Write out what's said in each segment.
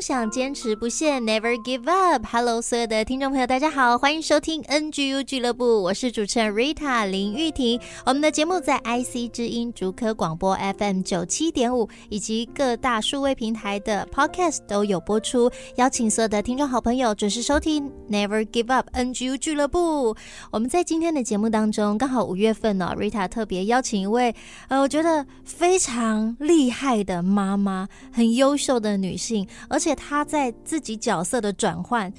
想，坚持不懈，Never give up。Hello，所有的听众朋友，大家好，欢迎收听 NGU 俱乐部，我是主持人 Rita 林玉婷。我们的节目在 IC 之音竹科广播 FM 九七点五以及各大数位平台的 Podcast 都有播出，邀请所有的听众好朋友准时收听 Never give up NGU 俱乐部。我们在今天的节目当中，刚好五月份呢、哦，Rita 特别邀请一位呃，我觉得非常厉害的妈妈，很优秀的女性。而且他在自己角色的转换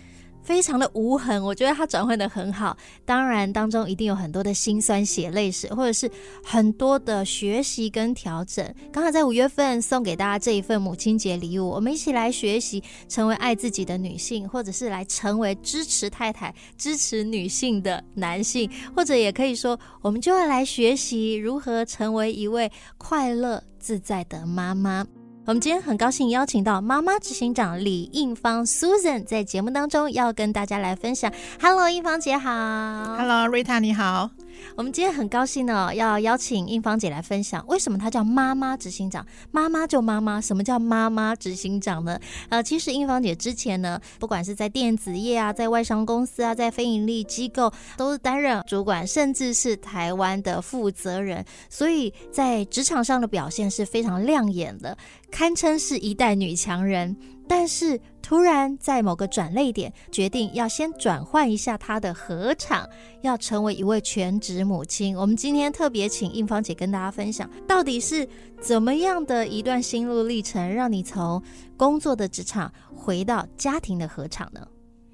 非常的无痕，我觉得他转换得很好。当然当中一定有很多的辛酸血泪史，或者是很多的学习跟调整。刚好在五月份送给大家这一份母亲节礼物，我们一起来学习成为爱自己的女性，或者是来成为支持太太、支持女性的男性，或者也可以说，我们就要来学习如何成为一位快乐自在的妈妈。我们今天很高兴邀请到妈妈执行长李应芳 Susan 在节目当中要跟大家来分享。Hello，应芳姐好。Hello，Rita 你好。我们今天很高兴呢，要邀请英芳姐来分享为什么她叫妈妈执行长。妈妈就妈妈，什么叫妈妈执行长呢？呃，其实英芳姐之前呢，不管是在电子业啊，在外商公司啊，在非营利机构，都是担任主管，甚至是台湾的负责人，所以在职场上的表现是非常亮眼的，堪称是一代女强人。但是突然在某个转泪点，决定要先转换一下他的合场，要成为一位全职母亲。我们今天特别请应芳姐跟大家分享，到底是怎么样的一段心路历程，让你从工作的职场回到家庭的合场呢？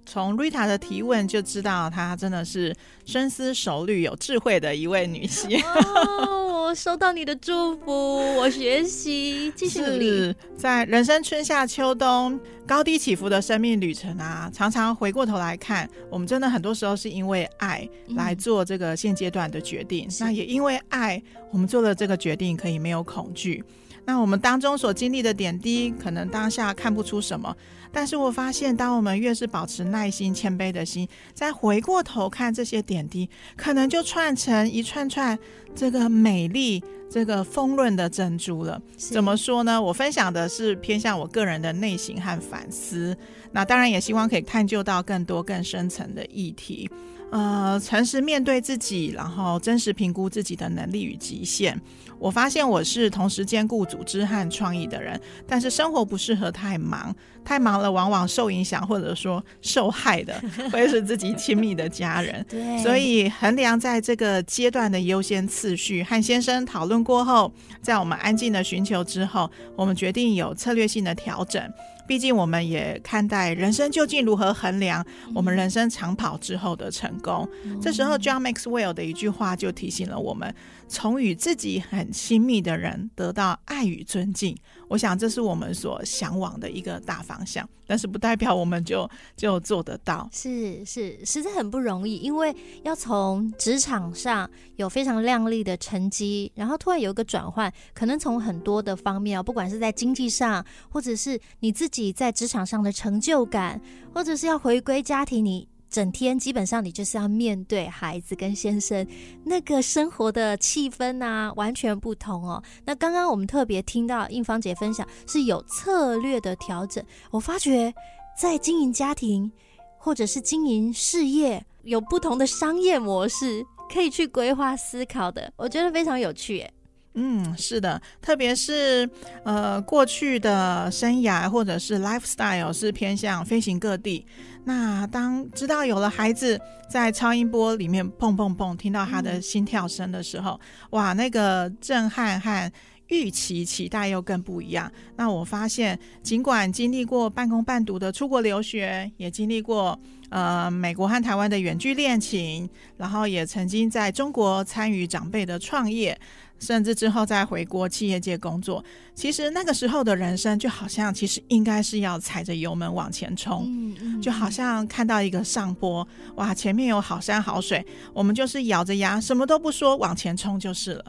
从 Rita 的提问就知道，她真的是深思熟虑、有智慧的一位女性。哦，我收到你的祝福，我学习，继续努力。在人生春夏秋冬高低起伏的生命旅程啊，常常回过头来看，我们真的很多时候是因为爱来做这个现阶段的决定。嗯、那也因为爱，我们做了这个决定，可以没有恐惧。那我们当中所经历的点滴，可能当下看不出什么。但是我发现，当我们越是保持耐心、谦卑的心，再回过头看这些点滴，可能就串成一串串这个美丽、这个丰润的珍珠了。怎么说呢？我分享的是偏向我个人的内心和反思。那当然也希望可以探究到更多更深层的议题。呃，诚实面对自己，然后真实评估自己的能力与极限。我发现我是同时兼顾组织和创意的人，但是生活不适合太忙，太忙了往往受影响或者说受害的 会是自己亲密的家人。对，所以衡量在这个阶段的优先次序，和先生讨论过后，在我们安静的寻求之后，我们决定有策略性的调整。毕竟，我们也看待人生究竟如何衡量我们人生长跑之后的成功。嗯、这时候，John Maxwell 的一句话就提醒了我们：从与自己很亲密的人得到爱与尊敬。我想，这是我们所向往的一个大方向，但是不代表我们就就做得到。是是，实在很不容易，因为要从职场上有非常亮丽的成绩，然后突然有一个转换，可能从很多的方面哦，不管是在经济上，或者是你自己在职场上的成就感，或者是要回归家庭，你。整天基本上你就是要面对孩子跟先生，那个生活的气氛啊，完全不同哦。那刚刚我们特别听到应芳姐分享是有策略的调整，我发觉在经营家庭或者是经营事业，有不同的商业模式可以去规划思考的，我觉得非常有趣耶。嗯，是的，特别是呃过去的生涯或者是 lifestyle 是偏向飞行各地。那当知道有了孩子在超音波里面砰砰砰听到他的心跳声的时候，哇，那个震撼和预期期待又更不一样。那我发现，尽管经历过半工半读的出国留学，也经历过呃美国和台湾的远距恋情，然后也曾经在中国参与长辈的创业。甚至之后再回国企业界工作，其实那个时候的人生就好像，其实应该是要踩着油门往前冲，嗯嗯、就好像看到一个上坡，哇，前面有好山好水，我们就是咬着牙什么都不说往前冲就是了。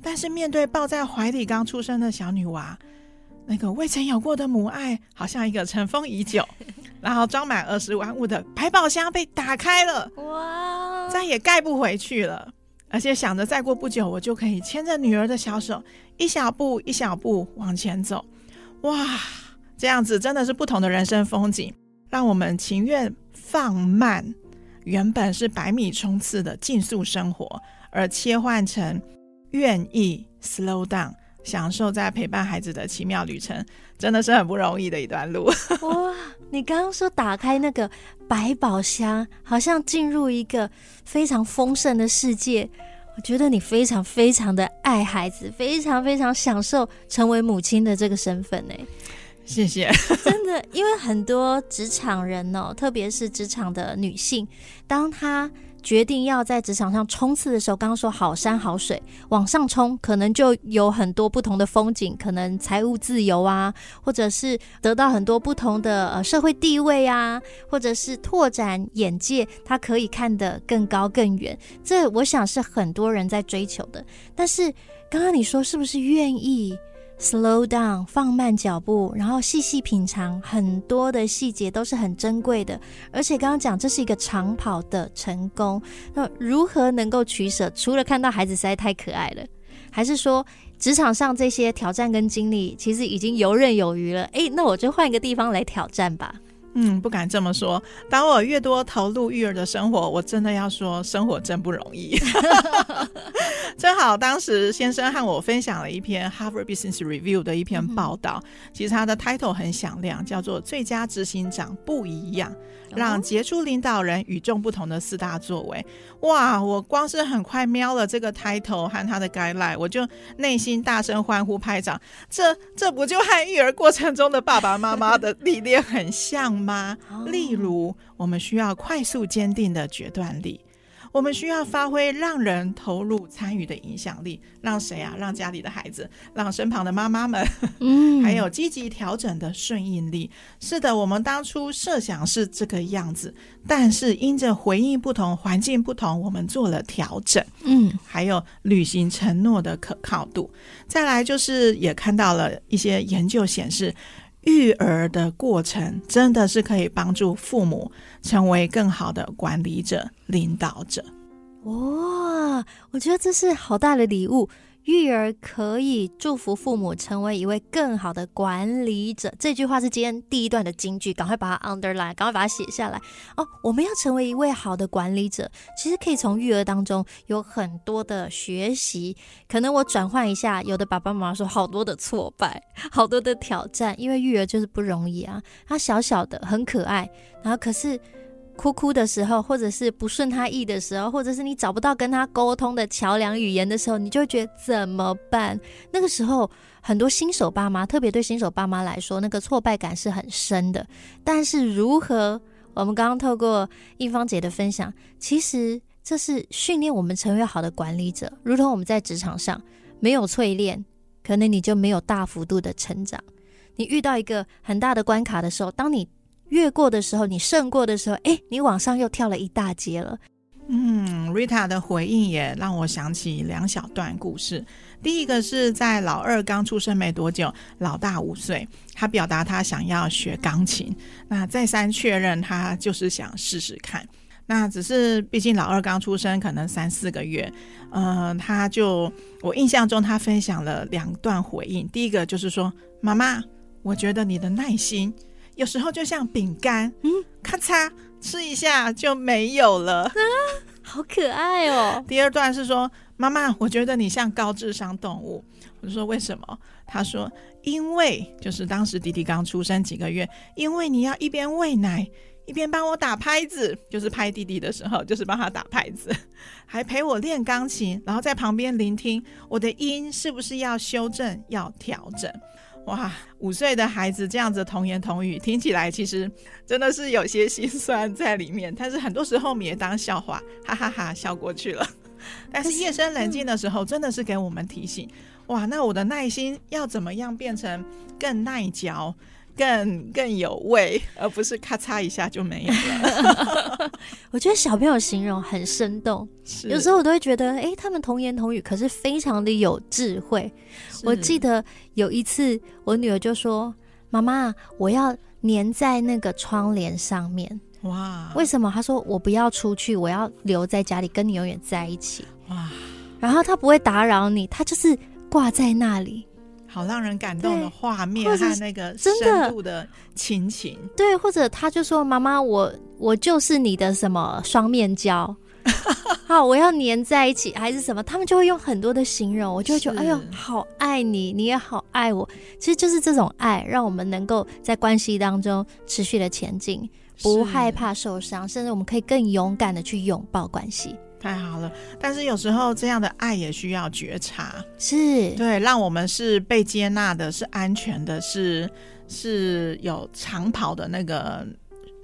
但是面对抱在怀里刚出生的小女娃，那个未曾有过的母爱，好像一个尘封已久，然后装满儿时玩物的百宝箱被打开了，哇，再也盖不回去了。而且想着再过不久，我就可以牵着女儿的小手，一小步一小步往前走。哇，这样子真的是不同的人生风景，让我们情愿放慢原本是百米冲刺的竞速生活，而切换成愿意 slow down，享受在陪伴孩子的奇妙旅程，真的是很不容易的一段路。哇，你刚刚说打开那个百宝箱，好像进入一个非常丰盛的世界。我觉得你非常非常的爱孩子，非常非常享受成为母亲的这个身份呢。谢谢。真的，因为很多职场人哦，特别是职场的女性，当她。决定要在职场上冲刺的时候，刚刚说好山好水往上冲，可能就有很多不同的风景，可能财务自由啊，或者是得到很多不同的呃社会地位啊，或者是拓展眼界，他可以看得更高更远。这我想是很多人在追求的。但是刚刚你说是不是愿意？Slow down，放慢脚步，然后细细品尝，很多的细节都是很珍贵的。而且刚刚讲这是一个长跑的成功，那如何能够取舍？除了看到孩子实在太可爱了，还是说职场上这些挑战跟经历其实已经游刃有余了？诶，那我就换一个地方来挑战吧。嗯，不敢这么说。当我越多投入育儿的生活，我真的要说，生活真不容易。正好当时先生和我分享了一篇 Harvard Business Review 的一篇报道，嗯、其实它的 title 很响亮，叫做《最佳执行长不一样》。让杰出领导人与众不同的四大作为，哇！我光是很快瞄了这个 title 和他的 guideline，我就内心大声欢呼拍掌。这这不就和育儿过程中的爸爸妈妈的历练很像吗？例如，我们需要快速坚定的决断力。我们需要发挥让人投入参与的影响力，让谁啊？让家里的孩子，让身旁的妈妈们，嗯，还有积极调整的顺应力。是的，我们当初设想是这个样子，但是因着回应不同、环境不同，我们做了调整。嗯，还有履行承诺的可靠度。再来就是也看到了一些研究显示。育儿的过程真的是可以帮助父母成为更好的管理者、领导者。哇，我觉得这是好大的礼物。育儿可以祝福父母成为一位更好的管理者，这句话是今天第一段的金句，赶快把它 underline，赶快把它写下来哦。我们要成为一位好的管理者，其实可以从育儿当中有很多的学习。可能我转换一下，有的爸爸妈妈说好多的挫败，好多的挑战，因为育儿就是不容易啊。他小小的很可爱，然后可是。哭哭的时候，或者是不顺他意的时候，或者是你找不到跟他沟通的桥梁语言的时候，你就会觉得怎么办？那个时候，很多新手爸妈，特别对新手爸妈来说，那个挫败感是很深的。但是如何？我们刚刚透过映芳姐的分享，其实这是训练我们成为好的管理者，如同我们在职场上没有淬炼，可能你就没有大幅度的成长。你遇到一个很大的关卡的时候，当你越过的时候，你胜过的时候，哎，你往上又跳了一大截了。嗯，Rita 的回应也让我想起两小段故事。第一个是在老二刚出生没多久，老大五岁，他表达他想要学钢琴，那再三确认他就是想试试看。那只是毕竟老二刚出生，可能三四个月，嗯、他就我印象中他分享了两段回应。第一个就是说，妈妈，我觉得你的耐心。有时候就像饼干，嗯，咔嚓吃一下就没有了，啊，好可爱哦。第二段是说，妈妈，我觉得你像高智商动物。我就说为什么？他说，因为就是当时弟弟刚出生几个月，因为你要一边喂奶一边帮我打拍子，就是拍弟弟的时候，就是帮他打拍子，还陪我练钢琴，然后在旁边聆听我的音是不是要修正、要调整。哇，五岁的孩子这样子童言童语，听起来其实真的是有些心酸在里面。但是很多时候我们也当笑话，哈哈哈哈，笑过去了。但是夜深人静的时候，真的是给我们提醒：哇，那我的耐心要怎么样变成更耐嚼？更更有味，而不是咔嚓一下就没有了。我觉得小朋友形容很生动，有时候我都会觉得，哎、欸，他们童言童语，可是非常的有智慧。我记得有一次，我女儿就说：“妈妈，我要粘在那个窗帘上面。”哇！为什么？她说：“我不要出去，我要留在家里，跟你永远在一起。”哇！然后她不会打扰你，她就是挂在那里。好让人感动的画面和那个深度的亲情，对，或者他就说：“妈妈，我我就是你的什么双面胶，好，我要粘在一起，还是什么？”他们就会用很多的形容，我就会觉得：“哎呦，好爱你，你也好爱我。”其实就是这种爱，让我们能够在关系当中持续的前进，不害怕受伤，甚至我们可以更勇敢的去拥抱关系。太好了，但是有时候这样的爱也需要觉察，是对，让我们是被接纳的，是安全的，是是有长跑的那个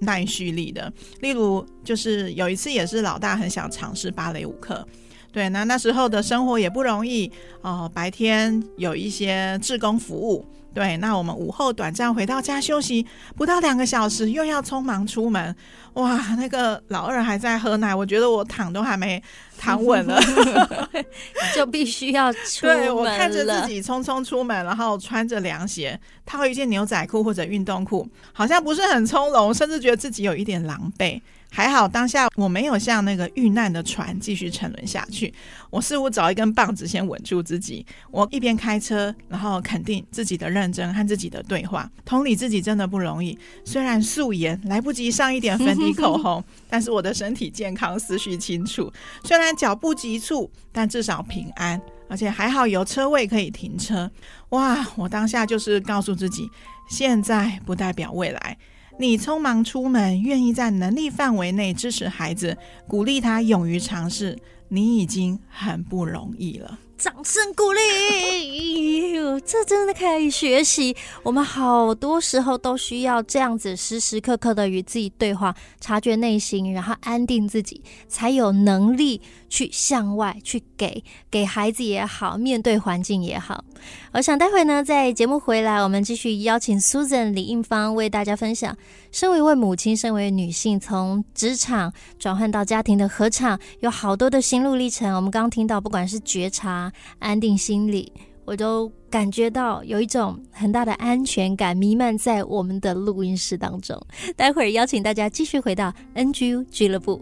耐蓄力的。例如，就是有一次也是老大很想尝试芭蕾舞课，对，那那时候的生活也不容易哦、呃，白天有一些志工服务。对，那我们午后短暂回到家休息，不到两个小时又要匆忙出门，哇，那个老二还在喝奶，我觉得我躺都还没躺稳了 就必须要出门了。对，我看着自己匆匆出门，然后穿着凉鞋，套一件牛仔裤或者运动裤，好像不是很从容，甚至觉得自己有一点狼狈。还好当下我没有像那个遇难的船继续沉沦下去，我似乎找一根棒子先稳住自己。我一边开车，然后肯定自己的认真和自己的对话，同理自己真的不容易。虽然素颜来不及上一点粉底口红，但是我的身体健康，思绪清楚。虽然脚步急促，但至少平安，而且还好有车位可以停车。哇！我当下就是告诉自己，现在不代表未来。你匆忙出门，愿意在能力范围内支持孩子，鼓励他勇于尝试，你已经很不容易了。掌声鼓励，这真的可以学习。我们好多时候都需要这样子，时时刻刻的与自己对话，察觉内心，然后安定自己，才有能力去向外去给，给孩子也好，面对环境也好。我想待会呢，在节目回来，我们继续邀请 Susan 李映芳为大家分享，身为一位母亲，身为女性，从职场转换到家庭的合场，有好多的心路历程。我们刚刚听到，不管是觉察。安定心理，我都感觉到有一种很大的安全感弥漫在我们的录音室当中。待会儿邀请大家继续回到 NGU 俱乐部。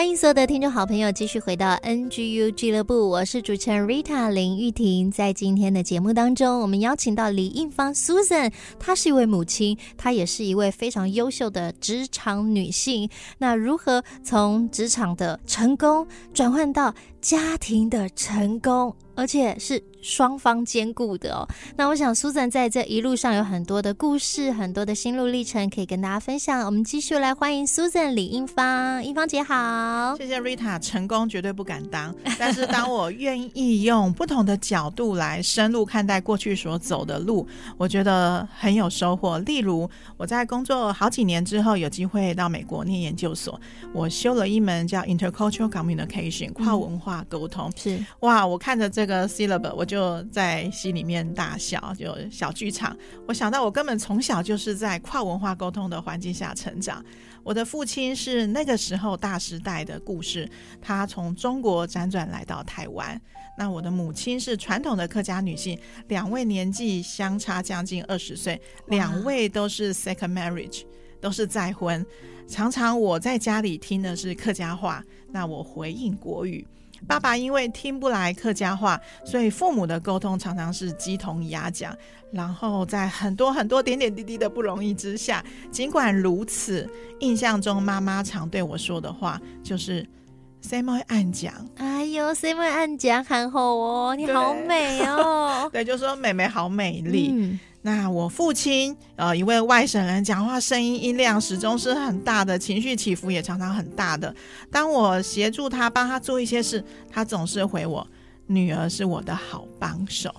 欢迎所有的听众好朋友继续回到 NGU 俱乐部，我是主持人 Rita 林玉婷。在今天的节目当中，我们邀请到李映芳 Susan，她是一位母亲，她也是一位非常优秀的职场女性。那如何从职场的成功转换到家庭的成功，而且是双方兼顾的哦。那我想，Susan 在这一路上有很多的故事，很多的心路历程可以跟大家分享。我们继续来欢迎 Susan 李英芳，英芳姐好。谢谢 Rita，成功绝对不敢当，但是当我愿意用不同的角度来深入看待过去所走的路，我觉得很有收获。例如，我在工作好几年之后，有机会到美国念研究所，我修了一门叫 Intercultural Communication 跨文化。沟通是哇，我看着这个 syllabus，我就在心里面大笑，就小剧场。我想到我根本从小就是在跨文化沟通的环境下成长。我的父亲是那个时候大时代的故事，他从中国辗转来到台湾。那我的母亲是传统的客家女性，两位年纪相差将近二十岁，两位都是 second marriage，都是再婚。常常我在家里听的是客家话，那我回应国语。爸爸因为听不来客家话，所以父母的沟通常常是鸡同鸭讲。然后在很多很多点点滴滴的不容易之下，尽管如此，印象中妈妈常对我说的话就是“谁会暗讲”。哎呦，谁会暗讲？很好哦，你好美哦。对，就说妹妹好美丽。嗯那我父亲，呃，一位外省人，讲话声音音量始终是很大的，情绪起伏也常常很大的。当我协助他帮他做一些事，他总是回我：“女儿是我的好帮手。”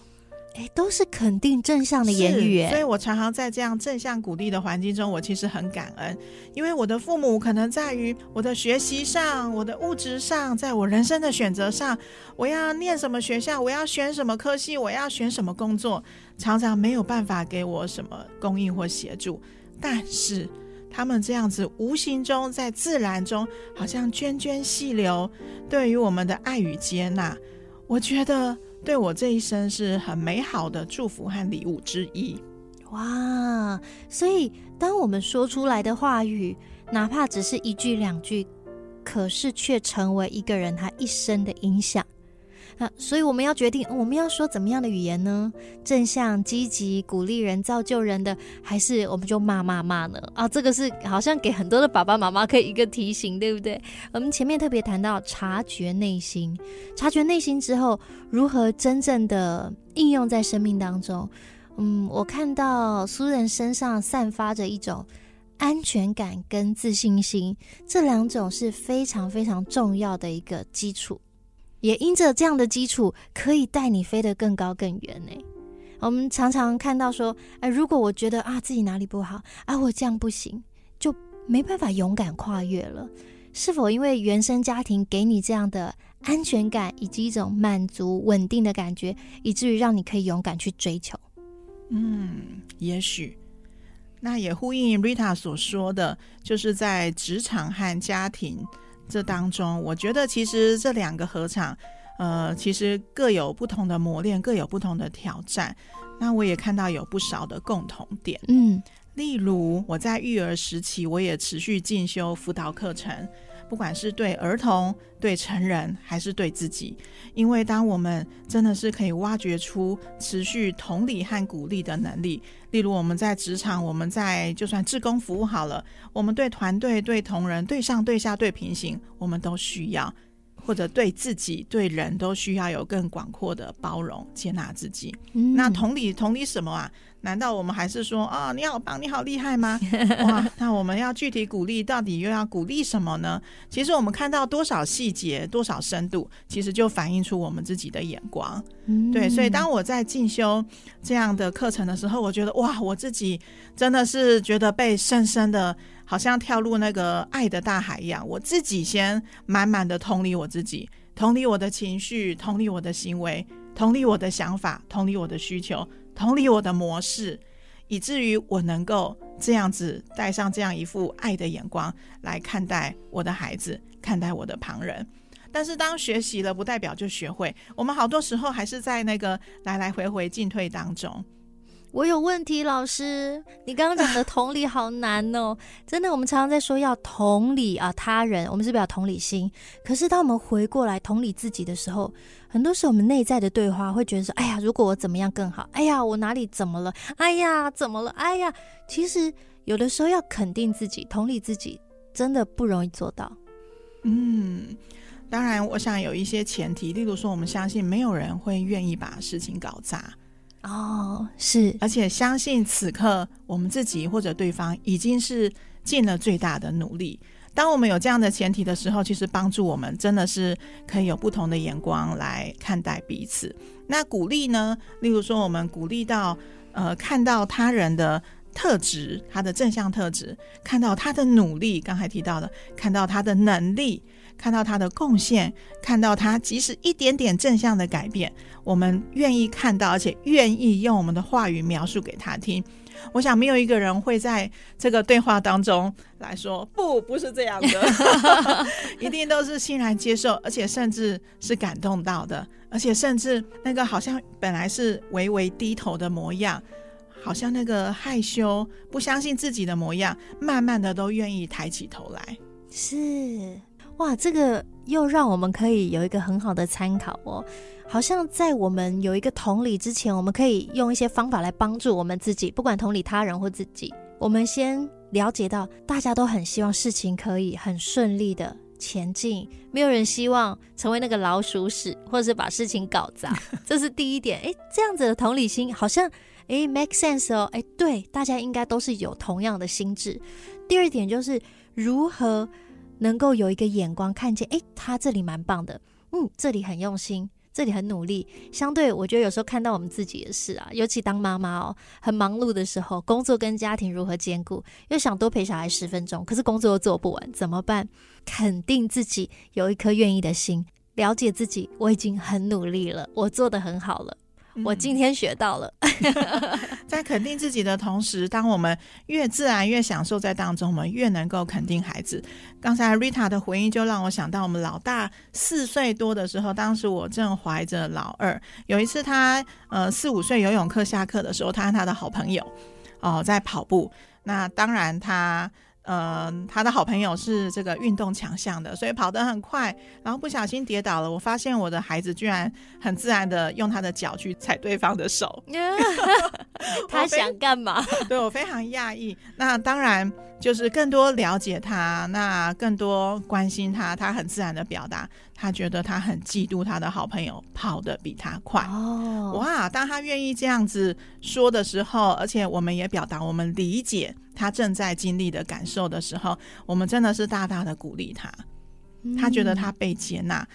哎，都是肯定正向的言语，所以我常常在这样正向鼓励的环境中，我其实很感恩，因为我的父母可能在于我的学习上、我的物质上，在我人生的选择上，我要念什么学校，我要选什么科系，我要选什么工作，常常没有办法给我什么供应或协助，但是他们这样子无形中在自然中，好像涓涓细流，对于我们的爱与接纳，我觉得。对我这一生是很美好的祝福和礼物之一，哇！所以当我们说出来的话语，哪怕只是一句两句，可是却成为一个人他一生的影响。啊，所以我们要决定，我们要说怎么样的语言呢？正向、积极、鼓励人、造就人的，还是我们就骂骂骂呢？啊，这个是好像给很多的爸爸妈妈可以一个提醒，对不对？我们前面特别谈到察觉内心，察觉内心之后，如何真正的应用在生命当中？嗯，我看到苏人身上散发着一种安全感跟自信心，这两种是非常非常重要的一个基础。也因着这样的基础，可以带你飞得更高更远呢。我们常常看到说，哎，如果我觉得啊自己哪里不好啊，我这样不行，就没办法勇敢跨越了。是否因为原生家庭给你这样的安全感，以及一种满足稳定的感觉，以至于让你可以勇敢去追求？嗯，也许。那也呼应 Rita 所说的，就是在职场和家庭。这当中，我觉得其实这两个合场，呃，其实各有不同的磨练，各有不同的挑战。那我也看到有不少的共同点，嗯，例如我在育儿时期，我也持续进修辅导课程。不管是对儿童、对成人，还是对自己，因为当我们真的是可以挖掘出持续同理和鼓励的能力，例如我们在职场，我们在就算志工服务好了，我们对团队、对同仁、对上、对下、对平行，我们都需要，或者对自己、对人都需要有更广阔的包容、接纳自己。嗯、那同理，同理什么啊？难道我们还是说啊、哦，你好棒，你好厉害吗？哇，那我们要具体鼓励，到底又要鼓励什么呢？其实我们看到多少细节，多少深度，其实就反映出我们自己的眼光。嗯、对，所以当我在进修这样的课程的时候，我觉得哇，我自己真的是觉得被深深的，好像跳入那个爱的大海一样。我自己先满满的同理我自己，同理我的情绪，同理我的行为，同理我的想法，同理我的需求。同理我的模式，以至于我能够这样子带上这样一副爱的眼光来看待我的孩子，看待我的旁人。但是当学习了，不代表就学会。我们好多时候还是在那个来来回回进退当中。我有问题，老师，你刚刚讲的同理好难哦，真的。我们常常在说要同理啊他人，我们是不是要同理心？可是当我们回过来同理自己的时候，很多时候我们内在的对话会觉得说：哎呀，如果我怎么样更好？哎呀，我哪里怎么了？哎呀，怎么了？哎呀，其实有的时候要肯定自己、同理自己，真的不容易做到。嗯，当然，我想有一些前提，例如说，我们相信没有人会愿意把事情搞砸。哦，是，而且相信此刻我们自己或者对方已经是尽了最大的努力。当我们有这样的前提的时候，其实帮助我们真的是可以有不同的眼光来看待彼此。那鼓励呢？例如说，我们鼓励到呃，看到他人的特质，他的正向特质，看到他的努力，刚才提到的，看到他的能力。看到他的贡献，看到他即使一点点正向的改变，我们愿意看到，而且愿意用我们的话语描述给他听。我想没有一个人会在这个对话当中来说不，不是这样的，一定都是欣然接受，而且甚至是感动到的，而且甚至那个好像本来是微微低头的模样，好像那个害羞、不相信自己的模样，慢慢的都愿意抬起头来。是。哇，这个又让我们可以有一个很好的参考哦。好像在我们有一个同理之前，我们可以用一些方法来帮助我们自己，不管同理他人或自己。我们先了解到，大家都很希望事情可以很顺利的前进，没有人希望成为那个老鼠屎，或者是把事情搞砸。这是第一点。诶，这样子的同理心好像诶 make sense 哦。诶，对，大家应该都是有同样的心智。第二点就是如何能够有一个眼光看见，诶，他这里蛮棒的，嗯，这里很用心。这里很努力，相对我觉得有时候看到我们自己也是啊，尤其当妈妈哦，很忙碌的时候，工作跟家庭如何兼顾，又想多陪小孩十分钟，可是工作又做不完，怎么办？肯定自己有一颗愿意的心，了解自己，我已经很努力了，我做得很好了。我今天学到了，在肯定自己的同时，当我们越自然越享受在当中，我们越能够肯定孩子。刚才 Rita 的回应就让我想到，我们老大四岁多的时候，当时我正怀着老二。有一次他呃四五岁游泳课下课的时候，他和他的好朋友哦、呃、在跑步。那当然他。呃，他的好朋友是这个运动强项的，所以跑得很快，然后不小心跌倒了。我发现我的孩子居然很自然的用他的脚去踩对方的手，他想干嘛？对，我非常讶异。那当然就是更多了解他，那更多关心他，他很自然的表达。他觉得他很嫉妒他的好朋友跑得比他快哦，哇！当他愿意这样子说的时候，而且我们也表达我们理解他正在经历的感受的时候，我们真的是大大的鼓励他。他觉得他被接纳，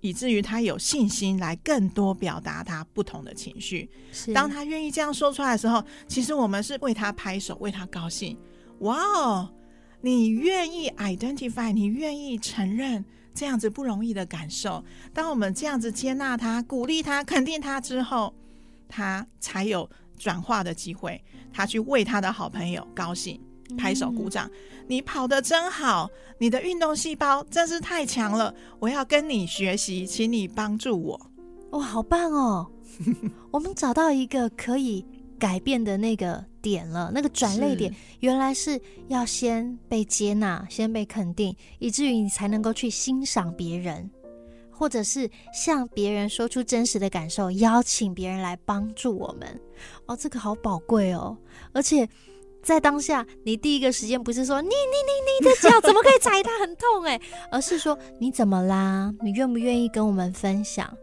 以至于他有信心来更多表达他不同的情绪。当他愿意这样说出来的时候，其实我们是为他拍手，为他高兴。哇哦！你愿意 identify，你愿意承认。这样子不容易的感受，当我们这样子接纳他、鼓励他、肯定他之后，他才有转化的机会。他去为他的好朋友高兴，拍手鼓掌。嗯、你跑得真好，你的运动细胞真是太强了。我要跟你学习，请你帮助我。哇，好棒哦！我们找到一个可以改变的那个点了，那个转泪点原来是要先被接纳，先被肯定，以至于你才能够去欣赏别人，或者是向别人说出真实的感受，邀请别人来帮助我们。哦，这个好宝贵哦！而且在当下，你第一个时间不是说你你你你的脚怎么可以踩它很痛诶，而是说你怎么啦？你愿不愿意跟我们分享？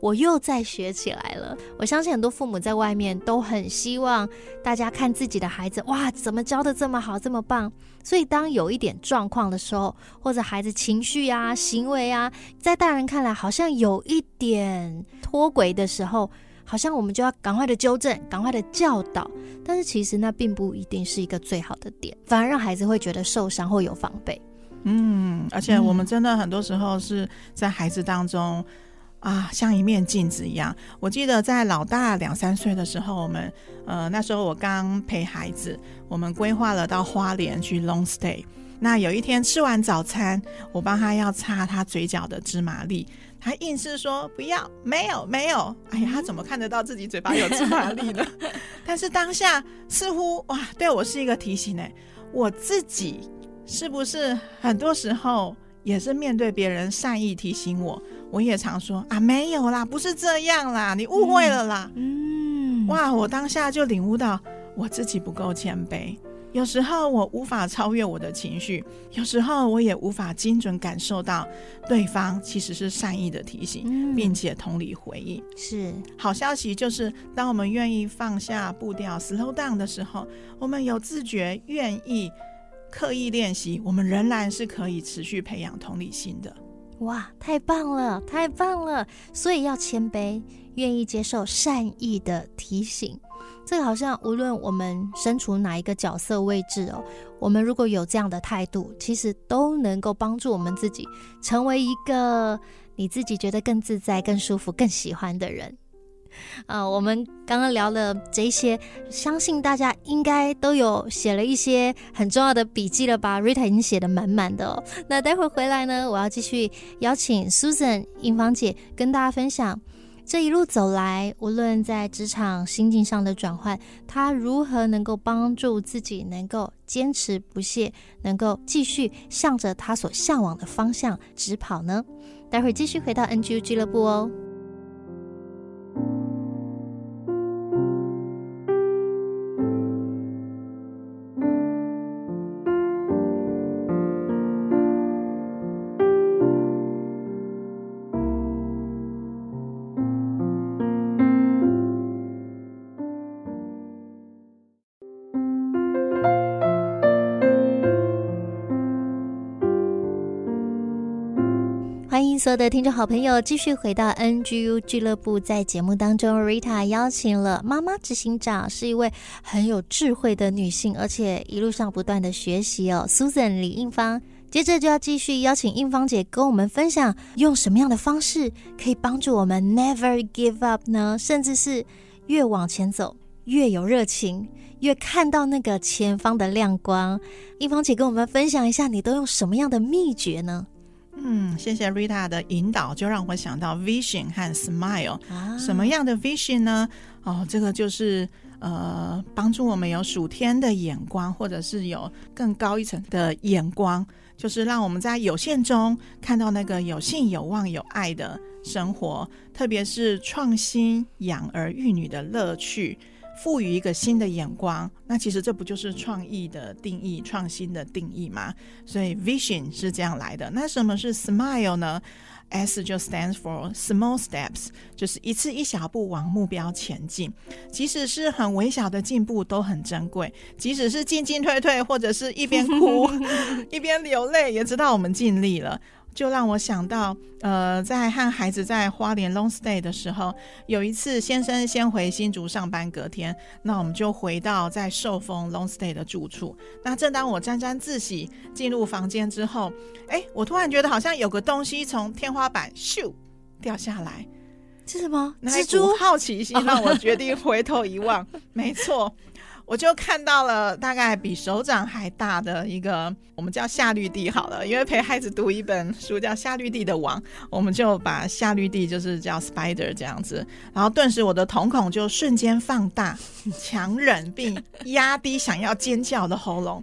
我又在学起来了。我相信很多父母在外面都很希望大家看自己的孩子，哇，怎么教得这么好，这么棒。所以当有一点状况的时候，或者孩子情绪啊、行为啊，在大人看来好像有一点脱轨的时候，好像我们就要赶快的纠正，赶快的教导。但是其实那并不一定是一个最好的点，反而让孩子会觉得受伤或有防备。嗯，而且我们真的很多时候是在孩子当中。啊，像一面镜子一样。我记得在老大两三岁的时候，我们呃那时候我刚陪孩子，我们规划了到花莲去 long stay。那有一天吃完早餐，我帮他要擦他嘴角的芝麻粒，他硬是说不要，没有没有。哎呀，他怎么看得到自己嘴巴有芝麻粒呢？但是当下似乎哇，对我是一个提醒呢。我自己是不是很多时候也是面对别人善意提醒我？我也常说啊，没有啦，不是这样啦，你误会了啦。嗯，哇，我当下就领悟到我自己不够谦卑，有时候我无法超越我的情绪，有时候我也无法精准感受到对方其实是善意的提醒，嗯、并且同理回应。是好消息就是，当我们愿意放下步调，slow down 的时候，我们有自觉，愿意刻意练习，我们仍然是可以持续培养同理心的。哇，太棒了，太棒了！所以要谦卑，愿意接受善意的提醒。这个好像无论我们身处哪一个角色位置哦，我们如果有这样的态度，其实都能够帮助我们自己成为一个你自己觉得更自在、更舒服、更喜欢的人。啊，我们刚刚聊了这些，相信大家应该都有写了一些很重要的笔记了吧？Rita 已经写得满满的哦。那待会儿回来呢，我要继续邀请 Susan 英芳姐跟大家分享，这一路走来，无论在职场心境上的转换，他如何能够帮助自己能够坚持不懈，能够继续向着他所向往的方向直跑呢？待会儿继续回到 NGU 俱乐部哦。所有的听众好朋友，继续回到 NGU 俱乐部。在节目当中，Rita 邀请了妈妈执行长，是一位很有智慧的女性，而且一路上不断的学习哦。Susan 李映芳，接着就要继续邀请映芳姐跟我们分享，用什么样的方式可以帮助我们 Never give up 呢？甚至是越往前走越有热情，越看到那个前方的亮光。映芳姐跟我们分享一下，你都用什么样的秘诀呢？嗯，谢谢 Rita 的引导，就让我想到 vision 和 smile。啊，什么样的 vision 呢？哦，这个就是呃，帮助我们有数天的眼光，或者是有更高一层的眼光，就是让我们在有限中看到那个有信、有望、有爱的生活，特别是创新养儿育女的乐趣。赋予一个新的眼光，那其实这不就是创意的定义、创新的定义吗？所以 vision 是这样来的。那什么是 smile 呢？S 就 stands for small steps，就是一次一小步往目标前进。即使是很微小的进步都很珍贵，即使是进进退退，或者是一边哭 一边流泪，也知道我们尽力了。就让我想到，呃，在和孩子在花莲 long stay 的时候，有一次先生先回新竹上班，隔天，那我们就回到在寿丰 long stay 的住处。那正当我沾沾自喜进入房间之后，哎，我突然觉得好像有个东西从天花板咻掉下来，是什么？蜘蛛？好奇心让我决定回头一望，没错。我就看到了大概比手掌还大的一个，我们叫夏绿蒂好了，因为陪孩子读一本书叫《夏绿蒂的网》，我们就把夏绿蒂就是叫 spider 这样子，然后顿时我的瞳孔就瞬间放大，强忍并压低想要尖叫的喉咙，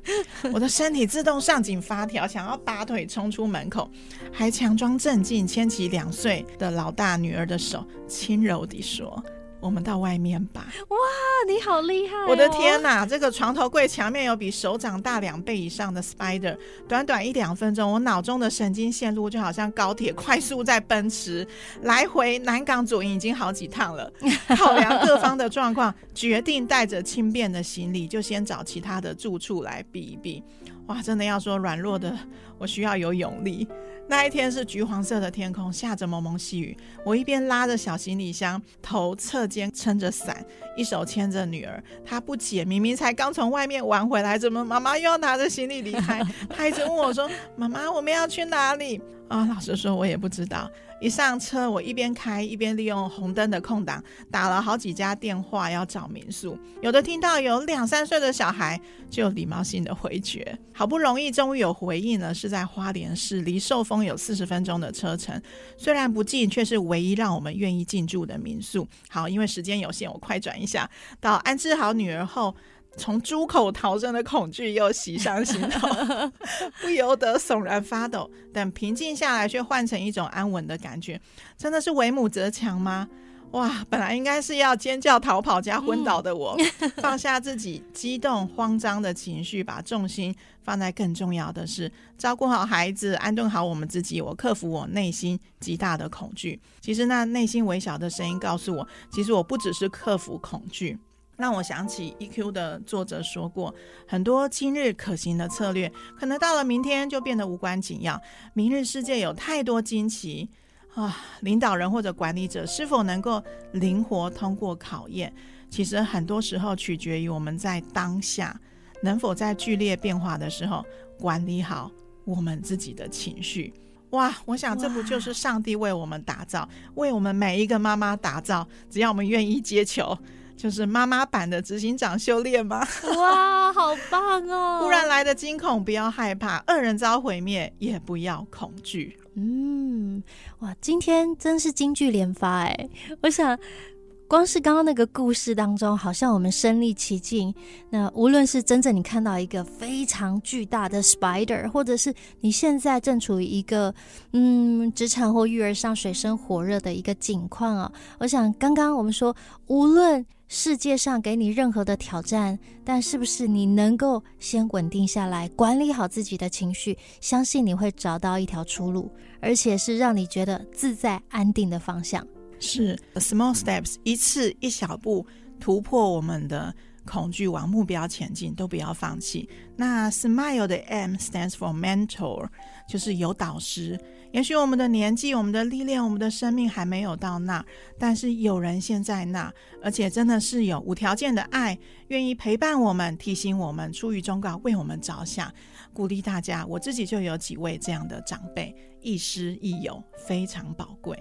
我的身体自动上紧发条，想要拔腿冲出门口，还强装镇静，牵起两岁的老大女儿的手，轻柔地说。我们到外面吧！哇，你好厉害哦！我的天哪，这个床头柜墙面有比手掌大两倍以上的 spider，短短一两分钟，我脑中的神经线路就好像高铁快速在奔驰，来回南港左营已经好几趟了。考量各方的状况，决定带着轻便的行李，就先找其他的住处来避一避。哇，真的要说软弱的，我需要有勇力。那一天是橘黄色的天空，下着蒙蒙细雨。我一边拉着小行李箱，头侧肩撑着伞，一手牵着女儿。她不解，明明才刚从外面玩回来，怎么妈妈又要拿着行李离开？她一直问我说：“妈妈，我们要去哪里？”啊，老实说，我也不知道。一上车，我一边开一边利用红灯的空档打了好几家电话要找民宿。有的听到有两三岁的小孩，就礼貌性的回绝。好不容易终于有回应了，是在花莲市，离寿丰有四十分钟的车程，虽然不近，却是唯一让我们愿意进驻的民宿。好，因为时间有限，我快转一下。到安置好女儿后。从猪口逃生的恐惧又袭上心头，不由得悚然发抖。等平静下来，却换成一种安稳的感觉。真的是为母则强吗？哇！本来应该是要尖叫逃跑加昏倒的我，放下自己激动慌张的情绪，把重心放在更重要的是照顾好孩子，安顿好我们自己。我克服我内心极大的恐惧。其实那内心微小的声音告诉我，其实我不只是克服恐惧。让我想起 EQ 的作者说过，很多今日可行的策略，可能到了明天就变得无关紧要。明日世界有太多惊奇啊！领导人或者管理者是否能够灵活通过考验，其实很多时候取决于我们在当下能否在剧烈变化的时候管理好我们自己的情绪。哇！我想这不就是上帝为我们打造，为我们每一个妈妈打造，只要我们愿意接球。就是妈妈版的执行长修炼吗？哇，好棒哦！忽然来的惊恐不要害怕，恶人遭毁灭也不要恐惧。嗯，嗯，哇，今天真是金句连发哎！我想。光是刚刚那个故事当中，好像我们身历其境。那无论是真正你看到一个非常巨大的 spider，或者是你现在正处于一个嗯职场或育儿上水深火热的一个境况啊，我想刚刚我们说，无论世界上给你任何的挑战，但是不是你能够先稳定下来，管理好自己的情绪，相信你会找到一条出路，而且是让你觉得自在安定的方向。是 small steps，一次一小步突破我们的恐惧，往目标前进，都不要放弃。那 smile 的 M stands for mentor，就是有导师。也许我们的年纪、我们的历练、我们的生命还没有到那，但是有人现在那，而且真的是有无条件的爱，愿意陪伴我们、提醒我们、出于忠告为我们着想，鼓励大家。我自己就有几位这样的长辈，亦师亦友，非常宝贵。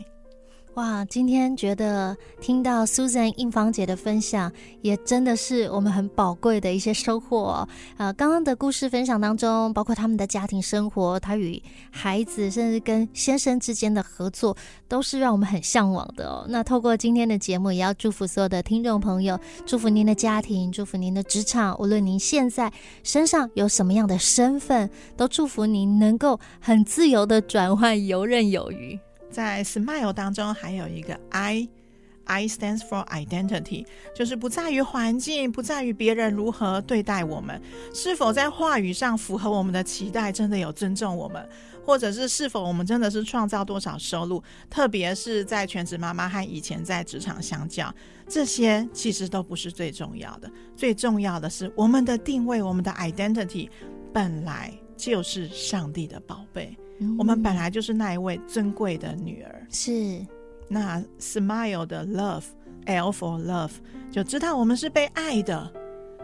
哇，今天觉得听到 Susan 印芳姐的分享，也真的是我们很宝贵的一些收获哦。呃，刚刚的故事分享当中，包括他们的家庭生活，他与孩子，甚至跟先生之间的合作，都是让我们很向往的哦。那透过今天的节目，也要祝福所有的听众朋友，祝福您的家庭，祝福您的职场，无论您现在身上有什么样的身份，都祝福您能够很自由的转换，游刃有余。在 Smile 当中还有一个 I，I stands for identity，就是不在于环境，不在于别人如何对待我们，是否在话语上符合我们的期待，真的有尊重我们，或者是是否我们真的是创造多少收入，特别是在全职妈妈和以前在职场相较，这些其实都不是最重要的，最重要的是我们的定位，我们的 identity 本来就是上帝的宝贝。我们本来就是那一位尊贵的女儿，是。那 smile 的 love，L for love，就知道我们是被爱的，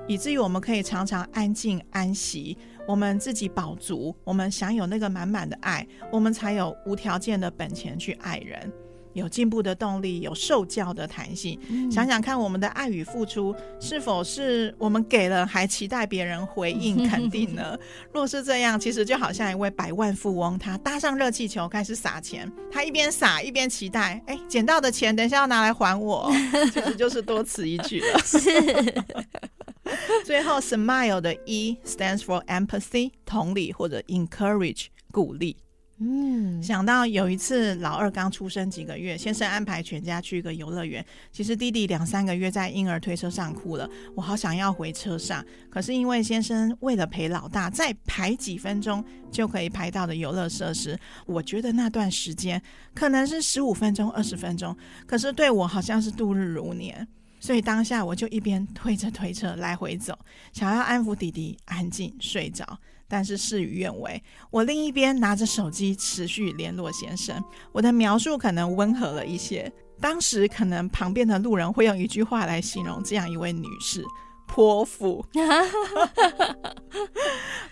以至于我们可以常常安静安息，我们自己饱足，我们享有那个满满的爱，我们才有无条件的本钱去爱人。有进步的动力，有受教的弹性。嗯、想想看，我们的爱与付出，是否是我们给了还期待别人回应肯定呢？若是这样，其实就好像一位百万富翁，他搭上热气球开始撒钱，他一边撒一边期待，哎，捡到的钱等一下要拿来还我，其实就是多此一举了。是。最后，smile 的 E stands for empathy，同理或者 encourage，鼓励。嗯，想到有一次老二刚出生几个月，先生安排全家去一个游乐园。其实弟弟两三个月在婴儿推车上哭了，我好想要回车上，可是因为先生为了陪老大，再排几分钟就可以排到的游乐设施，我觉得那段时间可能是十五分钟、二十分钟，可是对我好像是度日如年。所以当下我就一边推着推车来回走，想要安抚弟弟安静睡着。但是事与愿违，我另一边拿着手机持续联络先生。我的描述可能温和了一些，当时可能旁边的路人会用一句话来形容这样一位女士：泼妇。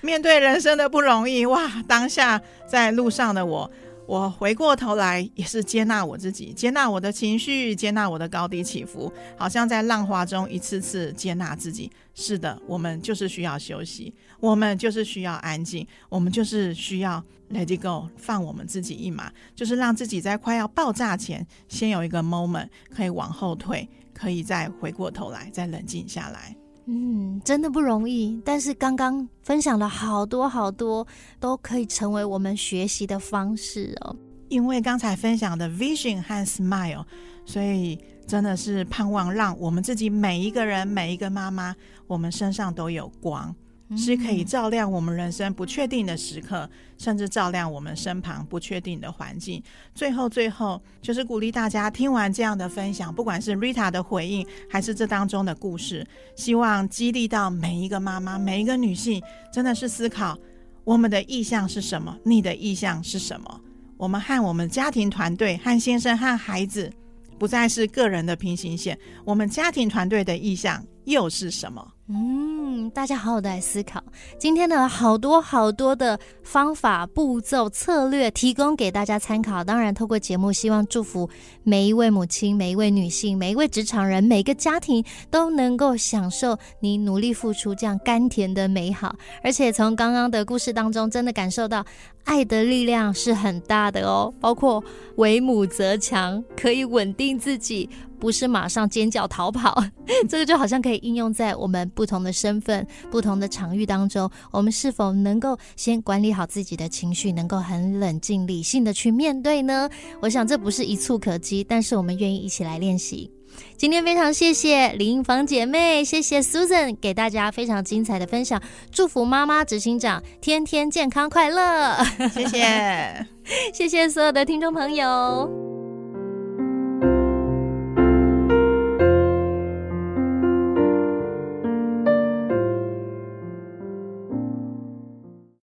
面对人生的不容易，哇！当下在路上的我。我回过头来也是接纳我自己，接纳我的情绪，接纳我的高低起伏，好像在浪花中一次次接纳自己。是的，我们就是需要休息，我们就是需要安静，我们就是需要 let it go，放我们自己一马，就是让自己在快要爆炸前，先有一个 moment 可以往后退，可以再回过头来，再冷静下来。嗯，真的不容易。但是刚刚分享了好多好多，都可以成为我们学习的方式哦。因为刚才分享的 vision 和 smile，所以真的是盼望让我们自己每一个人、每一个妈妈，我们身上都有光。是可以照亮我们人生不确定的时刻，甚至照亮我们身旁不确定的环境。最后，最后就是鼓励大家听完这样的分享，不管是 Rita 的回应，还是这当中的故事，希望激励到每一个妈妈、每一个女性，真的是思考我们的意向是什么，你的意向是什么？我们和我们家庭团队、和先生、和孩子，不再是个人的平行线，我们家庭团队的意向又是什么？嗯。嗯，大家好好的来思考。今天的好多好多的方法、步骤、策略提供给大家参考。当然，透过节目，希望祝福每一位母亲、每一位女性、每一位职场人、每个家庭都能够享受你努力付出这样甘甜的美好。而且从刚刚的故事当中，真的感受到爱的力量是很大的哦。包括为母则强，可以稳定自己。不是马上尖叫逃跑，这个就好像可以应用在我们不同的身身份、不同的场域当中。我们是否能够先管理好自己的情绪，能够很冷静理性的去面对呢？我想这不是一蹴可及，但是我们愿意一起来练习。今天非常谢谢林英房姐妹，谢谢 Susan 给大家非常精彩的分享。祝福妈妈执行长天天健康快乐，谢谢，谢谢所有的听众朋友。